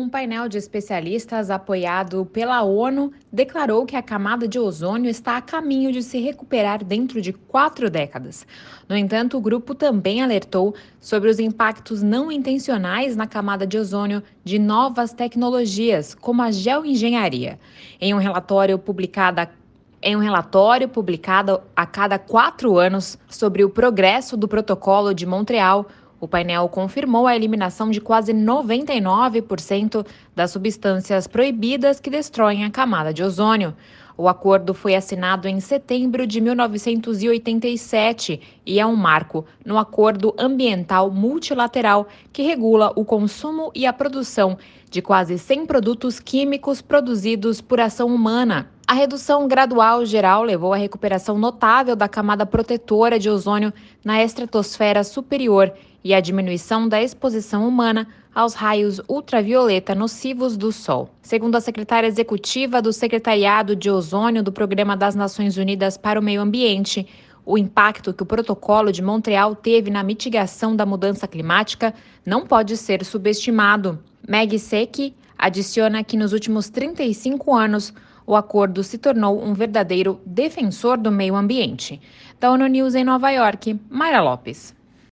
Um painel de especialistas apoiado pela ONU declarou que a camada de ozônio está a caminho de se recuperar dentro de quatro décadas. No entanto, o grupo também alertou sobre os impactos não intencionais na camada de ozônio de novas tecnologias, como a geoengenharia. Em um relatório publicado em um relatório publicado a cada quatro anos sobre o progresso do Protocolo de Montreal, o painel confirmou a eliminação de quase 99% das substâncias proibidas que destroem a camada de ozônio. O acordo foi assinado em setembro de 1987 e é um marco no Acordo Ambiental Multilateral que regula o consumo e a produção de quase 100 produtos químicos produzidos por ação humana. A redução gradual geral levou à recuperação notável da camada protetora de ozônio na estratosfera superior e à diminuição da exposição humana aos raios ultravioleta nocivos do Sol. Segundo a secretária executiva do Secretariado de Ozônio do Programa das Nações Unidas para o Meio Ambiente, o impacto que o Protocolo de Montreal teve na mitigação da mudança climática não pode ser subestimado. Meg Seki adiciona que nos últimos 35 anos o acordo se tornou um verdadeiro defensor do meio ambiente. Da ONU News em Nova York, Mayra Lopes.